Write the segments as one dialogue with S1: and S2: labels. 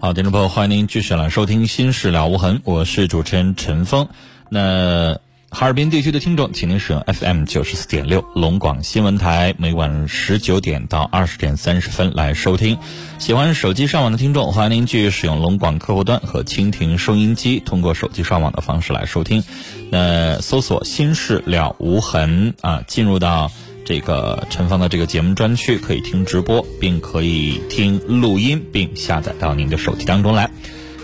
S1: 好，听众朋友，欢迎您继续来收听《心事了无痕》，我是主持人陈峰。那哈尔滨地区的听众，请您使用 FM 九十四点六龙广新闻台，每晚十九点到二十点三十分来收听。喜欢手机上网的听众，欢迎您继续使用龙广客户端和蜻蜓收音机，通过手机上网的方式来收听。那搜索“心事了无痕”啊，进入到。这个陈芳的这个节目专区可以听直播，并可以听录音，并下载到您的手机当中来。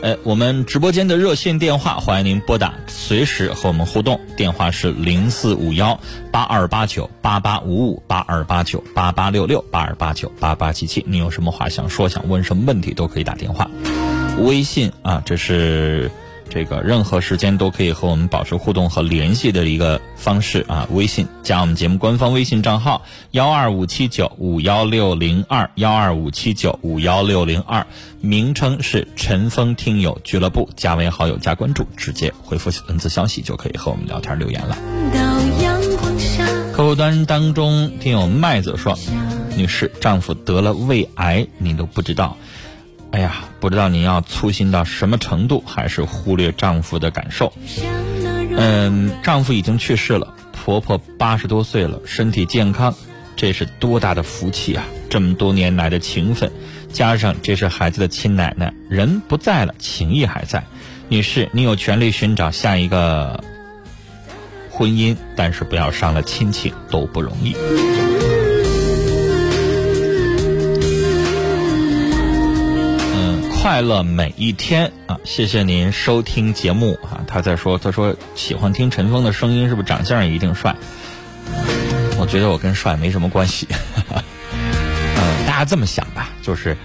S1: 呃，我们直播间的热线电话，欢迎您拨打，随时和我们互动。电话是零四五幺八二八九八八五五八二八九八八六六八二八九八八七七。您有什么话想说，想问什么问题，都可以打电话。微信啊，这是。这个任何时间都可以和我们保持互动和联系的一个方式啊，微信加我们节目官方微信账号幺二五七九五幺六零二幺二五七九五幺六零二，名称是陈峰听友俱乐部，加为好友加关注，直接回复文字消息就可以和我们聊天留言了。客户端当中听友麦子说，女士丈夫得了胃癌，你都不知道。哎呀，不知道您要粗心到什么程度，还是忽略丈夫的感受。嗯，丈夫已经去世了，婆婆八十多岁了，身体健康，这是多大的福气啊！这么多年来的情分，加上这是孩子的亲奶奶，人不在了，情谊还在。女士，你有权利寻找下一个婚姻，但是不要伤了亲情，都不容易。快乐每一天啊！谢谢您收听节目啊！他在说，他说喜欢听陈峰的声音，是不是长相一定帅？我觉得我跟帅没什么关系。嗯，大家这么想吧，就是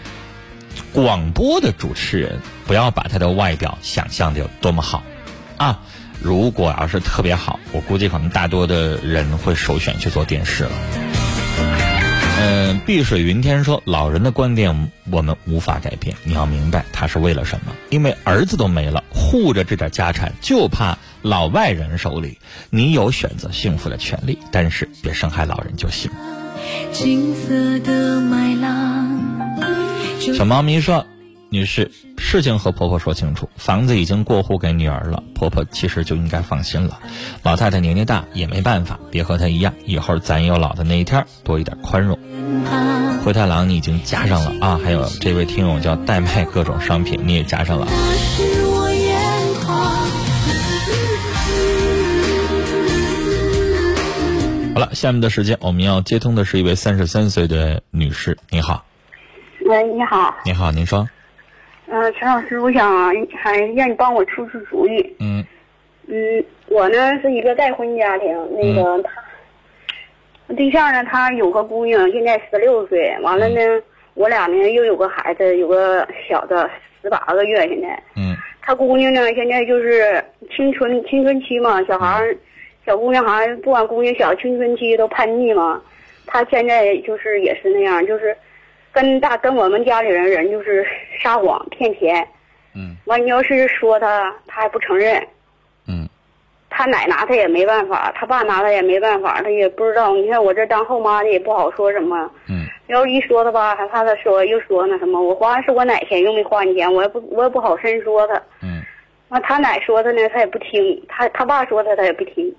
S1: 广播的主持人不要把他的外表想象的有多么好啊！如果要是特别好，我估计可能大多的人会首选去做电视了。嗯，碧水云天说，老人的观点我们无法改变。你要明白，他是为了什么？因为儿子都没了，护着这点家产，就怕老外人手里。你有选择幸福的权利，但是别伤害老人就行。小猫咪说。女士，事情和婆婆说清楚，房子已经过户给女儿了，婆婆其实就应该放心了。老太太年纪大也没办法，别和她一样，以后咱有老的那一天，多一点宽容。灰太狼你已经加上了啊，还有这位听友叫代卖各种商品，你也加上了。好了，下面的时间我们要接通的是一位三十三岁的女士，你好。
S2: 喂，你好。
S1: 你好，您说。
S2: 嗯，陈老师，我想还让你帮我出出主意。
S1: 嗯，
S2: 嗯，我呢是一个再婚家庭，那个他对象呢，他有个姑娘，现在十六岁，完了呢，我俩呢又有个孩子，有个小的十八个月，现在。
S1: 嗯。
S2: 他姑娘呢，现在就是青春青春期嘛，小孩儿，小姑娘好像不管姑娘小，青春期都叛逆嘛。他现在就是也是那样，就是。跟大跟我们家里人人就是撒谎骗钱，
S1: 嗯，
S2: 完你要是说他，他还不承认，
S1: 嗯，
S2: 他奶拿他也没办法，他爸拿他也没办法，他也不知道。你看我这当后妈的也不好说什么，
S1: 嗯，
S2: 要是一说他吧，还怕他说又说那什么，我花的是我奶钱，又没花你钱，我也不我也不好深说他，
S1: 嗯，
S2: 完他奶说他呢，他也不听，他他爸说他他也不听，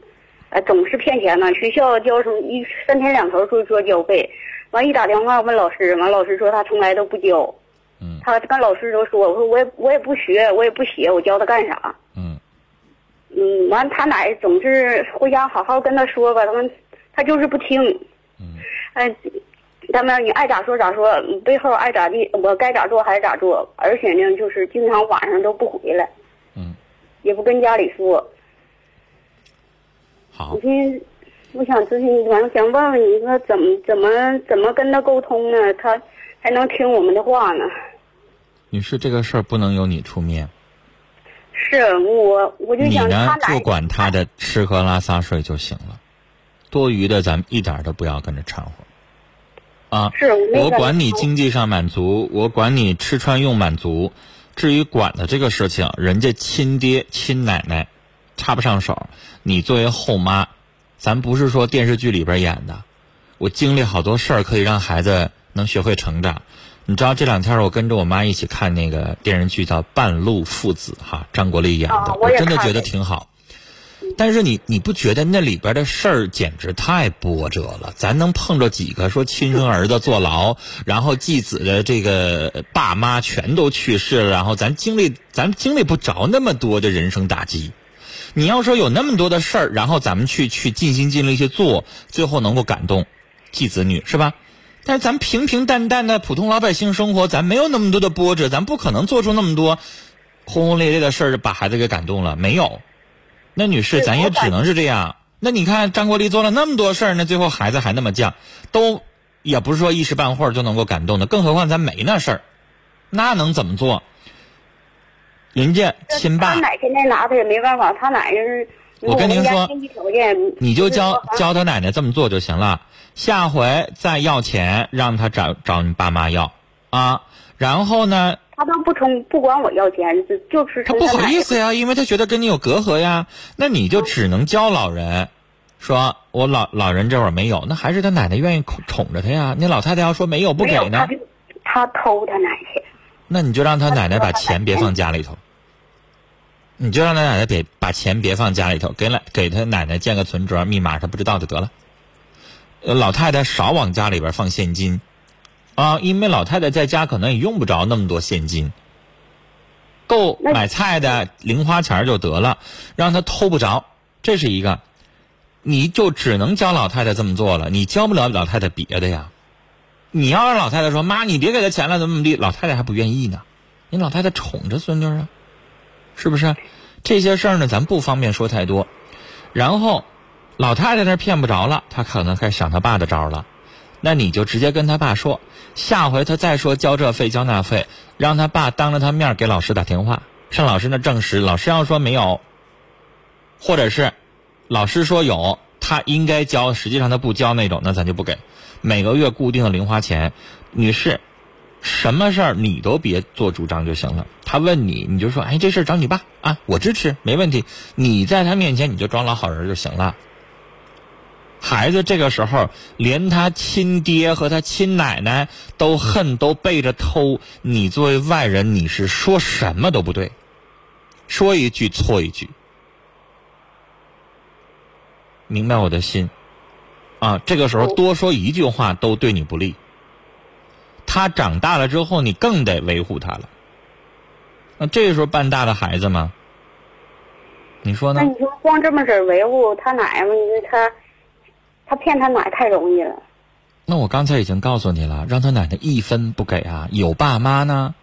S2: 哎，总是骗钱呢，学校交什么一三天两头说说交费。完一打电话问老师，完老师说他从来都不教，
S1: 嗯，
S2: 他跟老师都说，我说我也我也不学，我也不写，我教他干啥？
S1: 嗯，
S2: 嗯，完他奶总是回家好好跟他说吧，他们他就是不听，
S1: 嗯，
S2: 哎，他们你爱咋说咋说，背后爱咋地，我该咋做还是咋做，而且呢，就是经常晚上都不回来，
S1: 嗯，
S2: 也不跟家里说，
S1: 好，
S2: 你。我想咨询，完了想问问你说怎么怎么怎么跟他沟通呢？他还能听我们的话呢？
S1: 女士，这个事儿不能由你出面。
S2: 是我，我就想
S1: 他你呢，就管他的吃喝拉撒睡就行了，多余的咱们一点都不要跟着掺和。啊，
S2: 是
S1: 我管你经济上满足，我管你吃穿用满足。至于管的这个事情，人家亲爹亲奶奶插不上手，你作为后妈。咱不是说电视剧里边演的，我经历好多事儿可以让孩子能学会成长。你知道这两天我跟着我妈一起看那个电视剧叫《半路父子》哈，张国立演的，
S2: 啊我也
S1: 真的觉得挺好。但是你你不觉得那里边的事儿简直太波折了？咱能碰着几个说亲生儿子坐牢，然后继子的这个爸妈全都去世了，然后咱经历咱经历不着那么多的人生打击。你要说有那么多的事儿，然后咱们去去尽心尽力去做，最后能够感动继子女是吧？但是咱平平淡淡的普通老百姓生活，咱没有那么多的波折，咱不可能做出那么多轰轰烈烈的事儿把孩子给感动了，没有。那女士，咱也只能是这样。那你看张国立做了那么多事儿，那最后孩子还那么犟，都也不是说一时半会儿就能够感动的，更何况咱没那事儿，那能怎么做？人家亲爸
S2: 他，奶现在拿他也没办法，他奶就是。
S1: 我跟您说你就教教他奶奶这么做就行了。下回再要钱，让他找找你爸妈要啊。然后呢，
S2: 他都不从不管我要钱，就就是
S1: 他不好意思呀，因为他觉得跟你有隔阂呀。那你就只能教老人，说我老老人这会儿没有，那还是他奶奶愿意宠宠着他呀。那老太太要说没有不给呢
S2: 他偷他奶去。
S1: 那你就让他奶奶把钱别放家里头，你就让他奶奶别把钱别放家里头，给奶给他奶奶建个存折，密码他不知道就得了。呃老太太少往家里边放现金，啊，因为老太太在家可能也用不着那么多现金，够买菜的零花钱就得了，让他偷不着，这是一个。你就只能教老太太这么做了，你教不了老太太别的呀。你要让老太太说妈，你别给她钱了，怎么怎么地，老太太还不愿意呢。你老太太宠着孙女啊，是不是？这些事儿呢，咱不方便说太多。然后，老太太那骗不着了，她可能开始想她爸的招了。那你就直接跟他爸说，下回他再说交这费交那费，让他爸当着他面给老师打电话，上老师那证实。老师要说没有，或者是老师说有，他应该交，实际上他不交那种，那咱就不给。每个月固定的零花钱，女士，什么事儿你都别做主张就行了。他问你，你就说，哎，这事儿找你爸啊，我支持，没问题。你在他面前你就装老好人就行了。孩子这个时候，连他亲爹和他亲奶奶都恨，都背着偷。你作为外人，你是说什么都不对，说一句错一句。明白我的心，啊，这个时候多说一句话都对你不利。他长大了之后，你更得维护他了。那这时候半大的孩子吗？你说呢
S2: 那？你说光这么着维护他奶吗？你说他，他骗他奶太容易了。
S1: 那我刚才已经告诉你了，让他奶奶一分不给啊！有爸妈呢，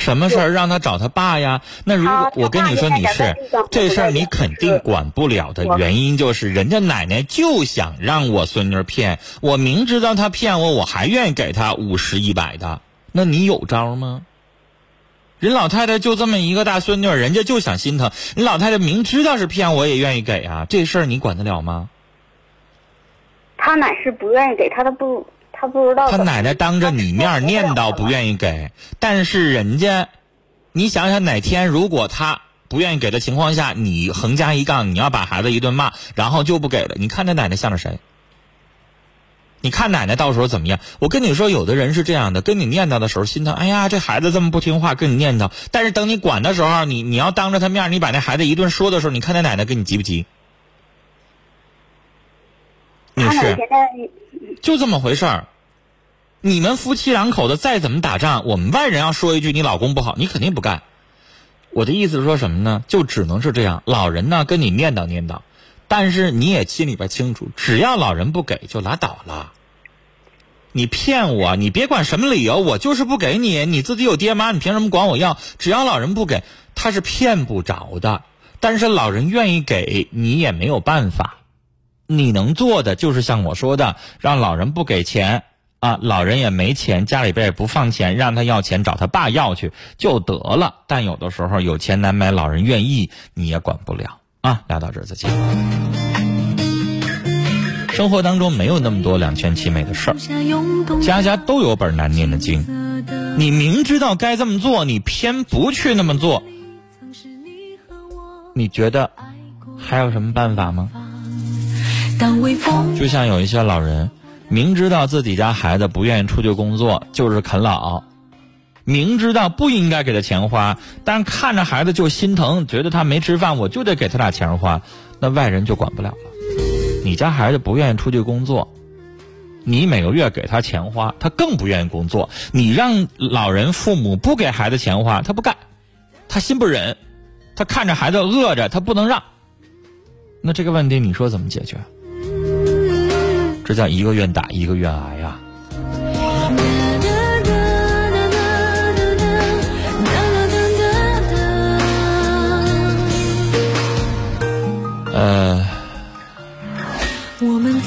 S1: 什么事儿让他找他爸呀？那如果我跟你说，
S2: 他爸
S1: 女士
S2: 现在在地上，
S1: 这事儿你肯定管不了的原因就是，人家奶奶就想让我孙女骗，我明知道她骗我，我还愿意给她五十一百的，那你有招吗？人老太太就这么一个大孙女，人家就想心疼。人老太太明知道是骗我，也愿意给啊，这事儿你管得了吗？
S2: 他奶是不愿意给他，都不，他不知道
S1: 他。奶奶当着你面念叨不愿意给，但是人家，你想想哪天如果他不愿意给的情况下，你横加一杠，你要把孩子一顿骂，然后就不给了，你看他奶奶向着谁？你看奶奶到时候怎么样？我跟你说，有的人是这样的，跟你念叨的时候心疼，哎呀，这孩子这么不听话，跟你念叨。但是等你管的时候，你你要当着他面，你把那孩子一顿说的时候，你看他奶奶跟你急不急？
S2: 他奶，现在
S1: 就这么回事儿。你们夫妻两口子再怎么打仗，我们外人要说一句你老公不好，你肯定不干。我的意思是说什么呢？就只能是这样。老人呢跟你念叨念叨，但是你也心里边清楚，只要老人不给就拉倒了。你骗我，你别管什么理由，我就是不给你。你自己有爹妈，你凭什么管我要？只要老人不给，他是骗不着的。但是老人愿意给你也没有办法。你能做的就是像我说的，让老人不给钱啊，老人也没钱，家里边也不放钱，让他要钱找他爸要去就得了。但有的时候有钱难买老人愿意，你也管不了啊。聊到这儿再见。生活当中没有那么多两全其美的事儿，家家都有本难念的经。你明知道该这么做，你偏不去那么做，你觉得还有什么办法吗？就像有一些老人，明知道自己家孩子不愿意出去工作，就是啃老，明知道不应该给他钱花，但看着孩子就心疼，觉得他没吃饭，我就得给他俩钱花，那外人就管不了了。你家孩子不愿意出去工作，你每个月给他钱花，他更不愿意工作。你让老人父母不给孩子钱花，他不干，他心不忍，他看着孩子饿着，他不能让。那这个问题你说怎么解决？这叫一个愿打一个愿挨呀。呃，
S3: 我们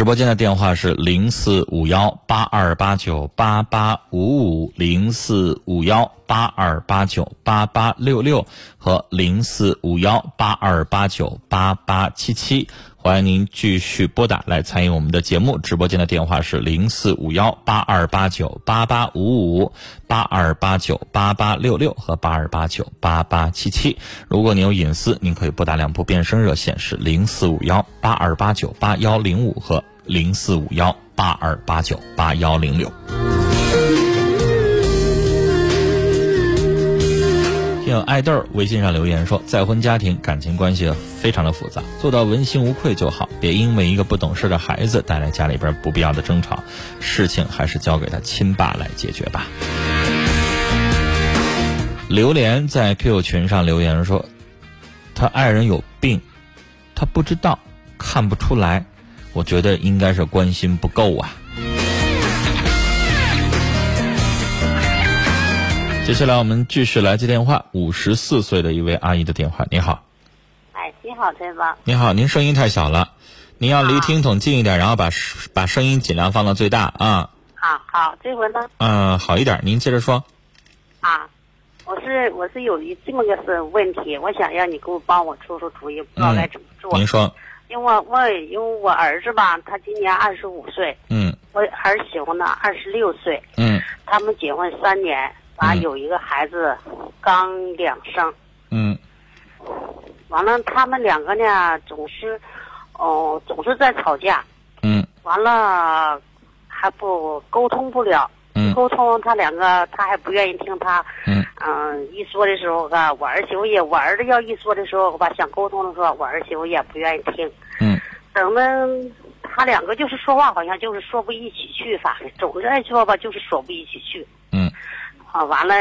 S1: 直播间的电话是零四五幺八二八九八八五五零四五幺八二八九八八六六和零四五幺八二八九八八七七。欢迎您继续拨打来参与我们的节目。直播间的电话是零四五幺八二八九八八五五、八二八九八八六六和八二八九八八七七。如果您有隐私，您可以拨打两部变声热线是零四五幺八二八九八幺零五和零四五幺八二八九八幺零六。有爱豆儿微信上留言说，再婚家庭感情关系非常的复杂，做到问心无愧就好，别因为一个不懂事的孩子带来家里边不必要的争吵，事情还是交给他亲爸来解决吧。榴莲在 QQ 群上留言说，他爱人有病，他不知道，看不出来，我觉得应该是关心不够啊。接下来我们继续来接电话，五十四岁的一位阿姨的电话。你好，
S4: 哎，你好，陈芳。
S1: 你好，您声音太小了，您要离
S4: 啊
S1: 听筒近一点，然后把把声音尽量放到最大啊。
S4: 好好，这回呢？
S1: 嗯、好一点，您接着说。
S4: 啊，我是我是有一这么个是问题，我想让你给我帮我出出主意，不知道该怎么做。
S1: 您说，
S4: 因为我我因为我儿子吧，他今年二十五岁，
S1: 嗯
S4: 我儿媳妇呢二十六岁，
S1: 嗯
S4: 他们结婚三年，完
S1: 嗯。
S4: 有一个孩子刚两生，
S1: 嗯。
S4: 完了他们两个呢总是，哦、总是在吵架，
S1: 嗯。
S4: 完了还不沟通不了，
S1: 嗯。
S4: 沟通他两个他还不愿意听他。
S1: 嗯。
S4: 嗯，一说的时候吧，我儿媳妇也，我儿子要一说的时候吧，想沟通的时候，我儿媳妇也不愿意听。
S1: 嗯。
S4: 等的他两个就是说话，好像就是说不一起去，反正总是爱说吧，就是说不一起去。
S1: 嗯
S4: 啊，完了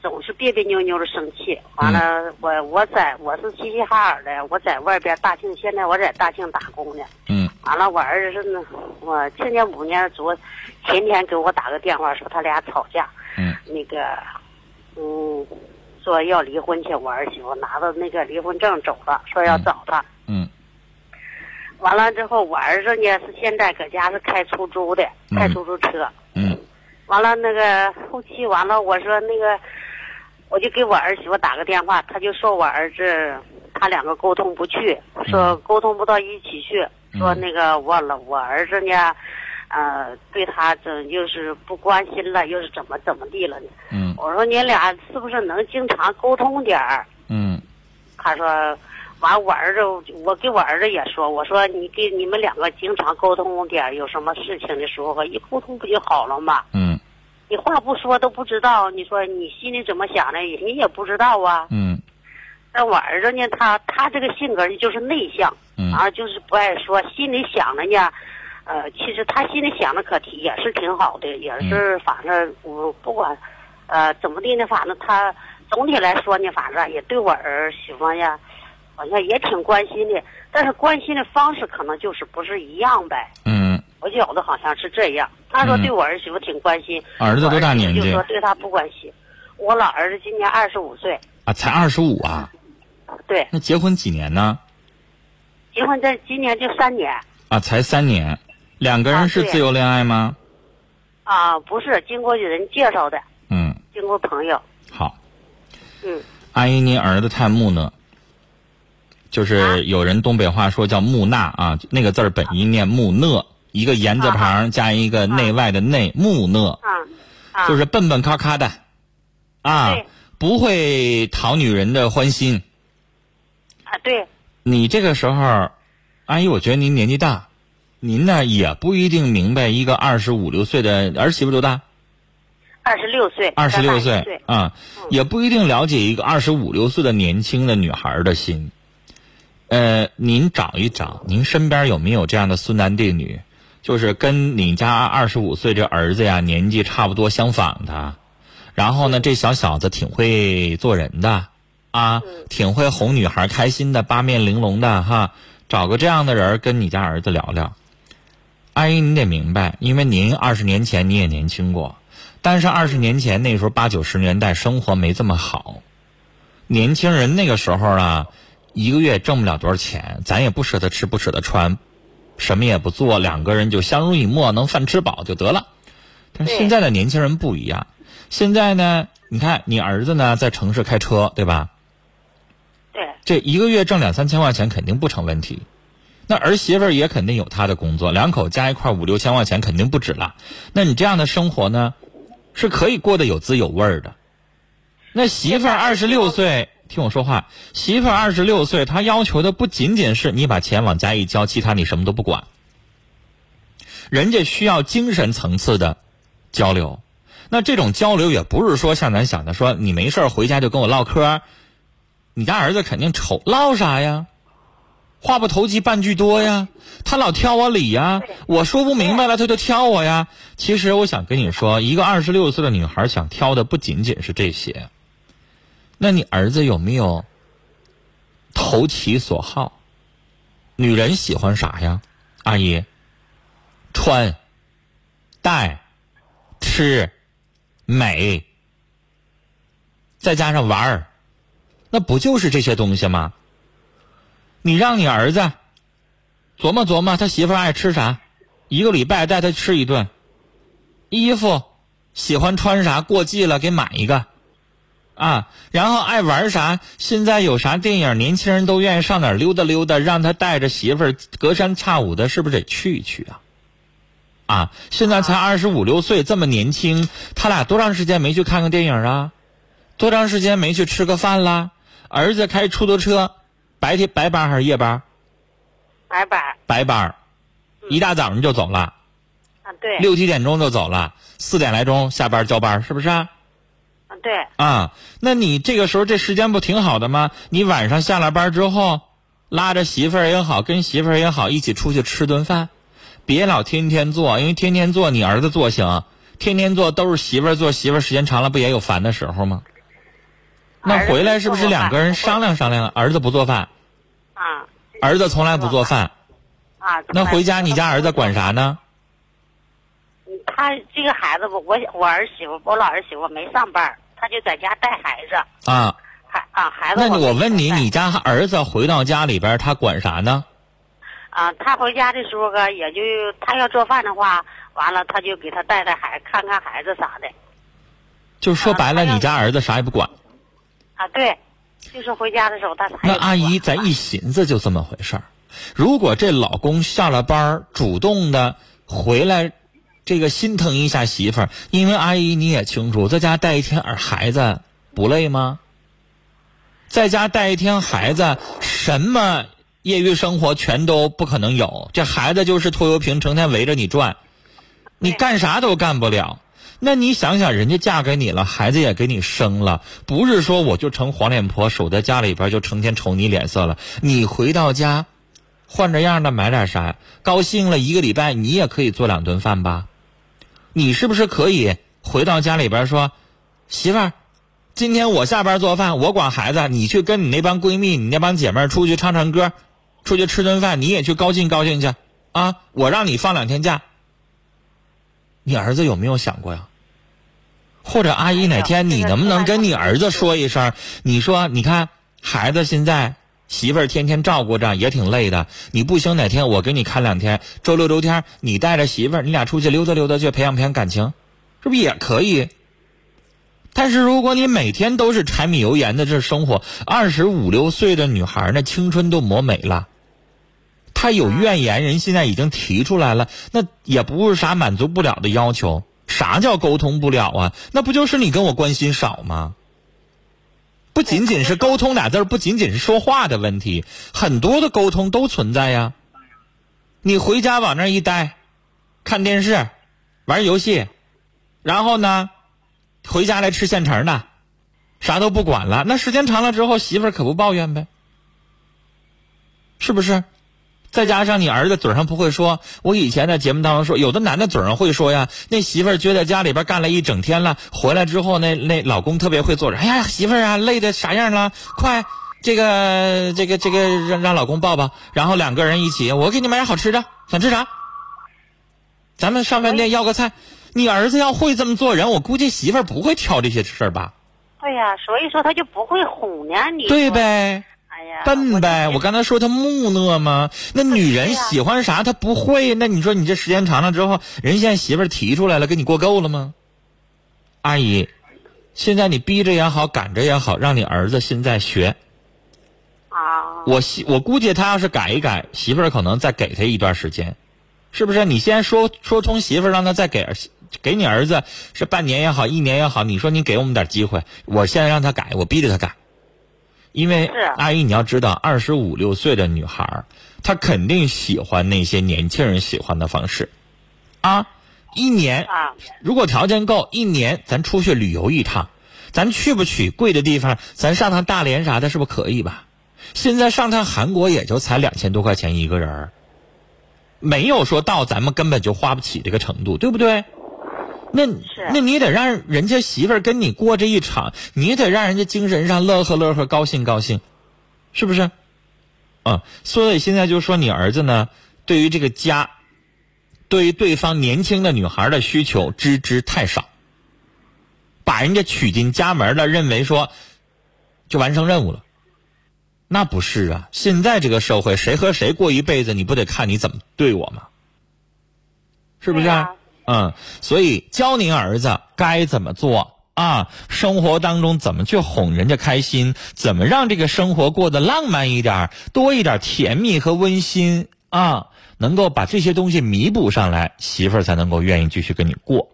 S4: 总是别别扭扭的生气。完了，我我在我是齐齐哈尔的，我在外边大庆，现在我在大庆打工呢。
S1: 嗯
S4: 完了，我儿子呢，我去年五年昨前天给我打个电话说他俩吵架。
S1: 嗯
S4: 那个，嗯，说要离婚去，我儿媳妇拿着那个离婚证走了，说要找他。
S1: 嗯
S4: 完了之后，我儿子呢是现在搁家是开出租的，
S1: 嗯
S4: 开出租车。
S1: 嗯
S4: 完了那个后期完了，我说那个，我就给我儿媳妇打个电话，她就说我儿子他两个沟通不去，说沟通不到一起去，说那个我老我儿子呢，呃，对他这又是不关心了，又是怎么怎么地了呢？
S1: 嗯
S4: 我说你俩是不是能经常沟通点儿？
S1: 嗯
S4: 他说，完我儿子，我给我儿子也说，我说你给你们两个经常沟通点儿，有什么事情的时候一沟通不就好了吗？
S1: 嗯
S4: 你话不说都不知道，你说你心里怎么想的，你也不知道啊。
S1: 嗯
S4: 但我儿子呢，他他这个性格呢就是内向，
S1: 嗯
S4: 啊，就是不爱说，心里想的呢，呃，其实他心里想的可挺也是挺好的，也是反正我不管，呃，怎么地呢，反正他总体来说呢，反正也对我儿媳妇呀，好像也挺关心的，但是关心的方式可能就是不是一样呗。
S1: 嗯，
S4: 我觉得好像是这样，他说
S1: 嗯
S4: 对我儿媳妇挺关心，
S1: 儿子多大年纪
S4: 就说对他不关心。我老儿子今年二十五岁，
S1: 啊？才二十五啊？
S4: 对，
S1: 那结婚几年呢？
S4: 结婚在今年就三年
S1: 啊，才三年。两个人是自由恋爱吗？
S4: 啊，不是经过人介绍的，
S1: 嗯，
S4: 经过朋友，
S1: 好。
S4: 嗯
S1: 阿姨，您儿子太木讷，就是有人东北话说叫木讷啊，那个字儿本音念木讷，一个言字旁加一个内外的内，木讷，就是笨笨咔咔的，啊，不会讨女人的欢心，
S4: 啊，对，
S1: 你这个时候，阿姨，我觉得您年纪大，您呢也不一定明白一个二十五六岁的儿媳妇多大，
S4: 二十六岁，
S1: 二十六
S4: 岁。嗯
S1: 岁，啊，也不一定了解一个二十五六岁的年轻的女孩的心。呃，您找一找，您身边有没有这样的孙男弟女，就是跟你家二十五岁这儿子呀年纪差不多相仿的，然后呢，这小小子挺会做人的，啊，挺会哄女孩开心的，八面玲珑的哈，找个这样的人跟你家儿子聊聊。阿姨，你得明白，因为您二十年前你也年轻过，但是二十年前那时候八九十年代生活没这么好，年轻人那个时候啊，一个月挣不了多少钱，咱也不舍得吃不舍得穿，什么也不做，两个人就相濡以沫，能饭吃饱就得了。但是现在的年轻人不一样，现在呢，你看你儿子呢在城市开车，对吧？
S4: 对，
S1: 这一个月挣两三千块钱肯定不成问题。那儿媳妇儿也肯定有她的工作，两口加一块五六千块钱肯定不止了。那你这样的生活呢，是可以过得有滋有味的。那媳妇儿二十六岁，听我说话，媳妇儿二十六岁，她要求的不仅仅是你把钱往家一交，其他你什么都不管。人家需要精神层次的交流。那这种交流也不是说像咱想的，说你没事儿回家就跟我唠嗑，你家儿子肯定瞅唠啥呀？话不投机半句多呀，他老挑我理呀，我说不明白了他就挑我呀。其实我想跟你说，一个二十六岁的女孩想挑的不仅仅是这些。那你儿子有没有投其所好？女人喜欢啥呀？阿姨，穿、戴、吃、美，再加上玩儿，那不就是这些东西吗？你让你儿子琢磨琢磨，他媳妇爱吃啥，一个礼拜带他吃一顿。衣服喜欢穿啥，过季了给买一个，啊，然后爱玩啥，现在有啥电影，年轻人都愿意上哪儿溜达溜达，让他带着媳妇儿隔三差五的，是不是得去一去啊？啊，现在才二十五六岁，这么年轻，他俩多长时间没去看个电影啊？多长时间没去吃个饭啦？儿子开出租车。白天白班还是夜班？
S4: 白班。
S1: 白班，一大早上就走了。
S4: 啊，对。
S1: 六七点钟就走了，四点来钟下班交班，是不是啊？
S4: 啊，对。
S1: 啊，那你这个时候这时间不挺好的吗？你晚上下了班之后，拉着媳妇儿也好，跟媳妇儿也好，一起出去吃顿饭，别老天天做，因为天天做你儿子做行，天天做都是媳妇儿做，媳妇儿时间长了不也有烦的时候吗？那回来是不是两个人商量商量？儿子不做饭，
S4: 啊，
S1: 儿子从来不做饭，
S4: 啊，
S1: 那回家你家儿子管啥呢？
S4: 他这个孩子我，我我儿媳妇，我老儿媳妇没上班，他就在家带孩子。
S1: 啊，
S4: 孩啊孩子。
S1: 那我问你，你家儿子回到家里边，他管啥呢？
S4: 啊，他回家的时候个，也就他要做饭的话，完了他就给他带带孩，看看孩子啥的。
S1: 就说白了，你家儿子啥也不管。
S4: 啊，对，就是回家的时候他啥。
S1: 那阿姨，咱一寻思就这么回事儿。如果这老公下了班主动的回来，这个心疼一下媳妇儿，因为阿姨你也清楚，在家带一天儿孩子不累吗？在家带一天孩子，什么业余生活全都不可能有。这孩子就是拖油瓶，成天围着你转，你干啥都干不了。那你想想，人家嫁给你了，孩子也给你生了，不是说我就成黄脸婆，守在家里边就成天瞅你脸色了。你回到家，换着样的买点啥，高兴了一个礼拜，你也可以做两顿饭吧？你是不是可以回到家里边说，媳妇儿，今天我下班做饭，我管孩子，你去跟你那帮闺蜜、你那帮姐妹出去唱唱歌，出去吃顿饭，你也去高兴高兴去啊！我让你放两天假。你儿子有没有想过呀？或者阿姨哪天你能不能跟你儿子说一声？你说，你看孩子现在媳妇儿天天照顾着，也挺累的。你不行，哪天我给你看两天，周六周天你带着媳妇儿，你俩出去溜达溜达去，培养培养感情，是不是也可以？但是如果你每天都是柴米油盐的这生活，二十五六岁的女孩那青春都磨没了。她有怨言，人现在已经提出来了，那也不是啥满足不了的要求。啥叫沟通不了啊？那不就是你跟我关心少吗？不仅仅是沟通俩字儿，不仅仅是说话的问题，很多的沟通都存在呀。你回家往那一待，看电视，玩游戏，然后呢，回家来吃现成的，啥都不管了。那时间长了之后，媳妇儿可不抱怨呗，是不是？再加上你儿子嘴上不会说，我以前在节目当中说，有的男的嘴上会说呀，那媳妇儿觉得家里边干了一整天了，回来之后那那老公特别会做着，哎呀媳妇儿啊，累的啥样了？快，这个这个这个让让老公抱抱，然后两个人一起，我给你买点好吃的，想吃啥？咱们上饭店要个菜。你儿子要会这么做人，我估计媳妇儿不会挑这些事儿吧？
S4: 对呀，所以说他就不会哄呢，你
S1: 对？呗。笨呗！我
S4: 我
S1: 刚才说他木讷吗？那女人喜欢啥，他不会。那你说你这时间长了之后，人现在媳妇儿提出来了，跟你过够了吗？阿姨，现在你逼着也好，赶着也好，让你儿子现在学。
S4: 啊，
S1: 我媳我估计他要是改一改，媳妇儿可能再给他一段时间，是不是？你先说说通媳妇儿，让他再给给你儿子是半年也好，一年也好，你说你给我们点机会，我现在让他改，我逼着他改。因为阿姨，你要知道，二十五六岁的女孩儿，她肯定喜欢那些年轻人喜欢的方式，啊，一年
S4: 啊，
S1: 如果条件够，一年咱出去旅游一趟，咱去不去贵的地方？咱上趟大连啥的，是不是可以吧？现在上趟韩国也就才两千多块钱一个人儿没有说到咱们根本就花不起这个程度，对不对？那那你得让人家媳妇儿跟你过这一场，你得让人家精神上乐呵乐呵、高兴高兴，是不是？啊，所以现在就说你儿子呢，对于这个家，对于对方年轻的女孩的需求知之太少，把人家娶进家门了，认为说就完成任务了，那不是啊！现在这个社会，谁和谁过一辈子，你不得看你怎么对我吗？是不是？
S4: 对呀
S1: 嗯，所以教您儿子该怎么做啊，生活当中怎么去哄人家开心，怎么让这个生活过得浪漫一点，多一点甜蜜和温馨啊，能够把这些东西弥补上来，媳妇儿才能够愿意继续跟你过。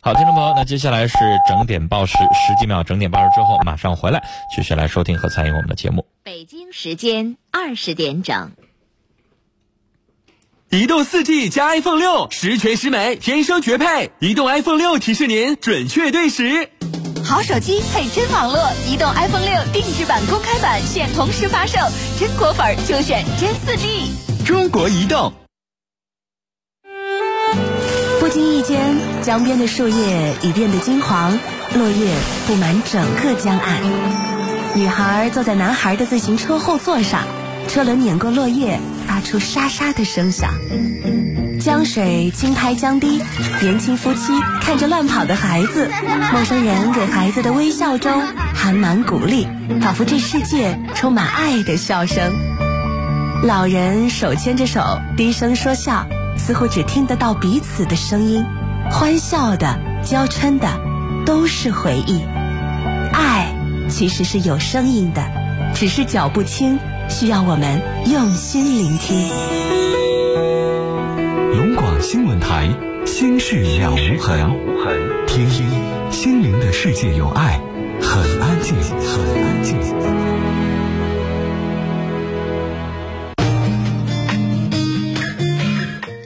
S1: 好，听众朋友，那接下来是整点报时，十几秒整点报时之后马上回来，继续来收听和参与我们的节目。
S5: 北京时间二十点整。
S6: 移动 4G 加 iPhone 六，十全十美，天生绝配。移动 iPhone 六提示您准确对时。
S5: 好手机配真网络，移动 iPhone 六定制版、公开版现同时发售，真果粉儿就选真 4G。
S6: 中国移动。
S7: 不经意间，江边的树叶已变得金黄，落叶布满整个江岸。女孩坐在男孩的自行车后座上，车轮碾过落叶，发出沙沙的声响。江水轻拍江堤，年轻夫妻看着乱跑的孩子，陌生人给孩子的微笑中含满鼓励，仿佛这世界充满爱的笑声。老人手牵着手，低声说笑，似乎只听得到彼此的声音，欢笑的、娇嗔的，都是回忆。爱其实是有声音的，只是脚步轻，需要我们用心聆听。
S8: 龙广新闻台，心事了无痕，听听心灵的世界有爱，很安静，很安静。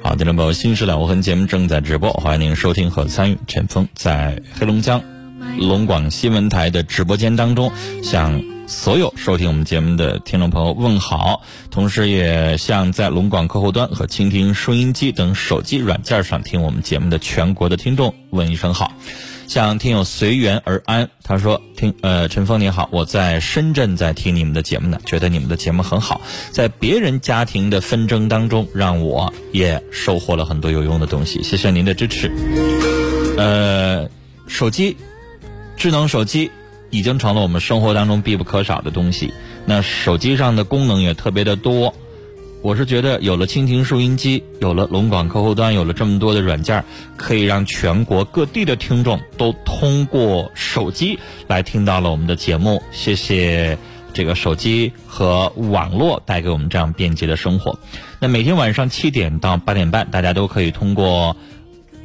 S1: 好，听众朋友，《新事了无痕》节目正在直播，欢迎您收听和参与。陈峰在黑龙江龙广新闻台的直播间当中，向所有收听我们节目的听众朋友问好，同时也向在龙广客户端和蜻蜓收音机等手机软件上听我们节目的全国的听众问一声好。向听友随缘而安，他说：“听，呃，陈峰你好，我在深圳在听你们的节目呢，觉得你们的节目很好，在别人家庭的纷争当中，让我也收获了很多有用的东西，谢谢您的支持。呃，手机，智能手机已经成了我们生活当中必不可少的东西，那手机上的功能也特别的多。”我是觉得有了蜻蜓收音机，有了龙广客户端，有了这么多的软件，可以让全国各地的听众都通过手机来听到了我们的节目。谢谢这个手机和网络带给我们这样便捷的生活。那每天晚上七点到八点半，大家都可以通过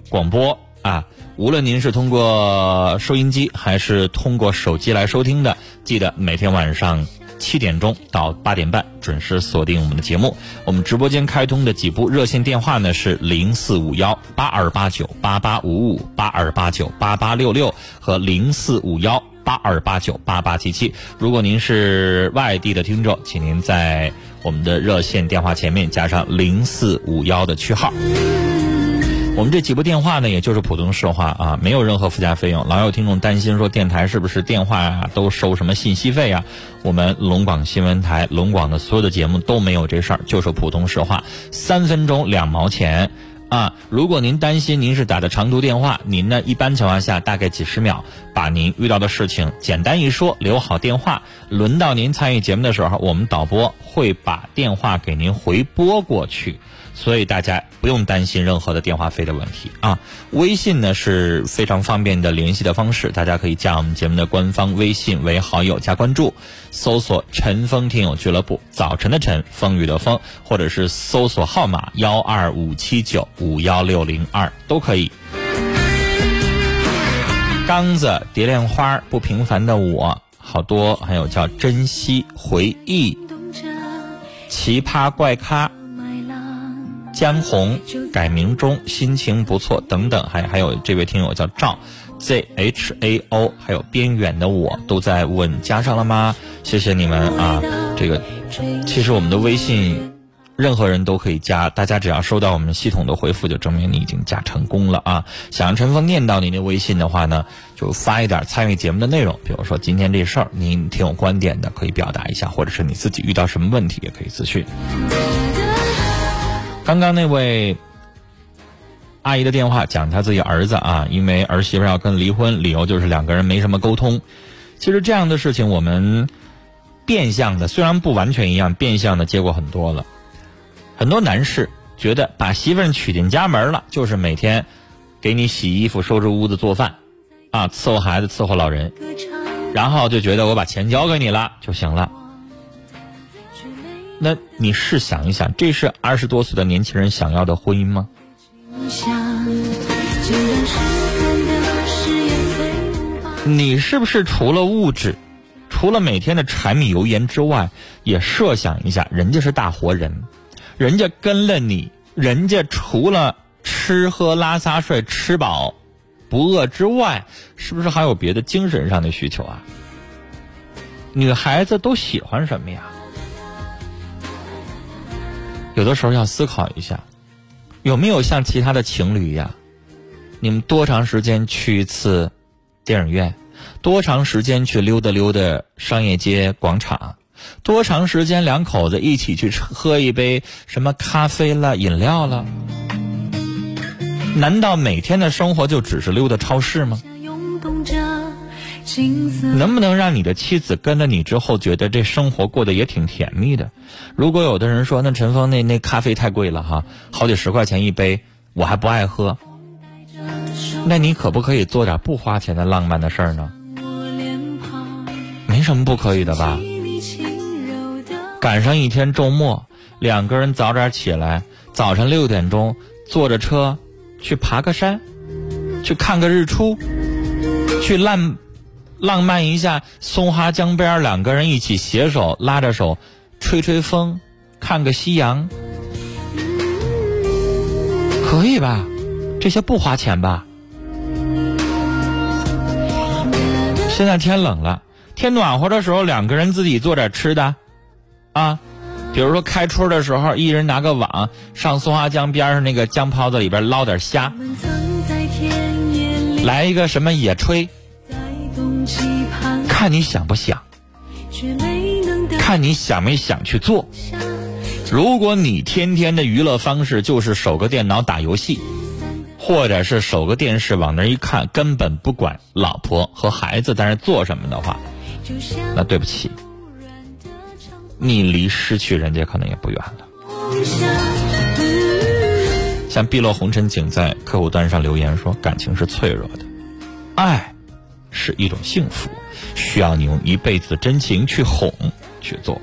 S1: 广播啊。无论您是通过收音机还是通过手机来收听的，记得每天晚上七点钟到八点半准时锁定我们的节目。我们直播间开通的几部热线电话呢是零四五幺八二八九八八五五八二八九八八六六和零四五幺八二八九八八七七。如果您是外地的听众，请您在我们的热线电话前面加上零四五幺的区号。我们这几部电话呢，也就是普通市话啊，没有任何附加费用。老有听众担心说电台是不是电话啊都收什么信息费啊？我们龙广新闻台、龙广的所有的节目都没有这事儿，就是普通市话，三分钟两毛钱啊。如果您担心您是打的长途电话，您呢一般情况下大概几十秒，把您遇到的事情简单一说，留好电话，轮到您参与节目的时候，我们导播会把电话给您回拨过去。所以大家不用担心任何的电话费的问题啊。微信呢是非常方便的联系的方式，大家可以加我们节目的官方微信为好友加关注，搜索“陈峰听友俱乐部”，早晨的晨，风雨的风，或者是搜索号码幺二五七九五幺六零二都可以。刚子、蝶恋花、不平凡的我，好多，还有叫珍惜、回忆、奇葩怪咖。江红改名中心情不错等等，还还有这位听友叫赵 Z H A O，还有边远的我都在问加上了吗？谢谢你们啊！这个其实我们的微信任何人都可以加，大家只要收到我们系统的回复，就证明你已经加成功了啊！想让陈峰念到您的微信的话呢，就发一点参与节目的内容，比如说今天这事儿您挺有观点的，可以表达一下，或者是你自己遇到什么问题也可以咨询。刚刚那位阿姨的电话讲她自己儿子啊，因为儿媳妇要跟离婚，理由就是两个人没什么沟通。其实这样的事情我们变相的虽然不完全一样，变相的接过很多了。很多男士觉得把媳妇娶进家门了，就是每天给你洗衣服、收拾屋子、做饭啊，伺候孩子、伺候老人，然后就觉得我把钱交给你了就行了。那你试想一想，这是二十多岁的年轻人想要的婚姻吗？你是不是除了物质，除了每天的柴米油盐之外，也设想一下，人家是大活人，人家跟了你，人家除了吃喝拉撒睡吃饱不饿之外，是不是还有别的精神上的需求啊？女孩子都喜欢什么呀？有的时候要思考一下，有没有像其他的情侣一样，你们多长时间去一次电影院，多长时间去溜达溜达商业街广场，多长时间两口子一起去喝一杯什么咖啡了饮料了？难道每天的生活就只是溜达超市吗？能不能让你的妻子跟了你之后，觉得这生活过得也挺甜蜜的？如果有的人说，那陈峰那那咖啡太贵了哈，好几十块钱一杯，我还不爱喝，那你可不可以做点不花钱的浪漫的事儿呢？没什么不可以的吧？赶上一天周末，两个人早点起来，早晨六点钟坐着车去爬个山，去看个日出，去浪。浪漫一下，松花江边两个人一起携手拉着手，吹吹风，看个夕阳，可以吧？这些不花钱吧？现在天冷了，天暖和的时候，两个人自己做点吃的，啊，比如说开春的时候，一人拿个网上松花江边上那个江泡子里边捞点虾，来一个什么野炊。看你想不想，看你想没想去做。如果你天天的娱乐方式就是守个电脑打游戏，或者是守个电视往那一看，根本不管老婆和孩子在那做什么的话，那对不起，你离失去人家可能也不远了。像碧落红尘景在客户端上留言说：“感情是脆弱的，爱是一种幸福。”需要你用一辈子的真情去哄去做。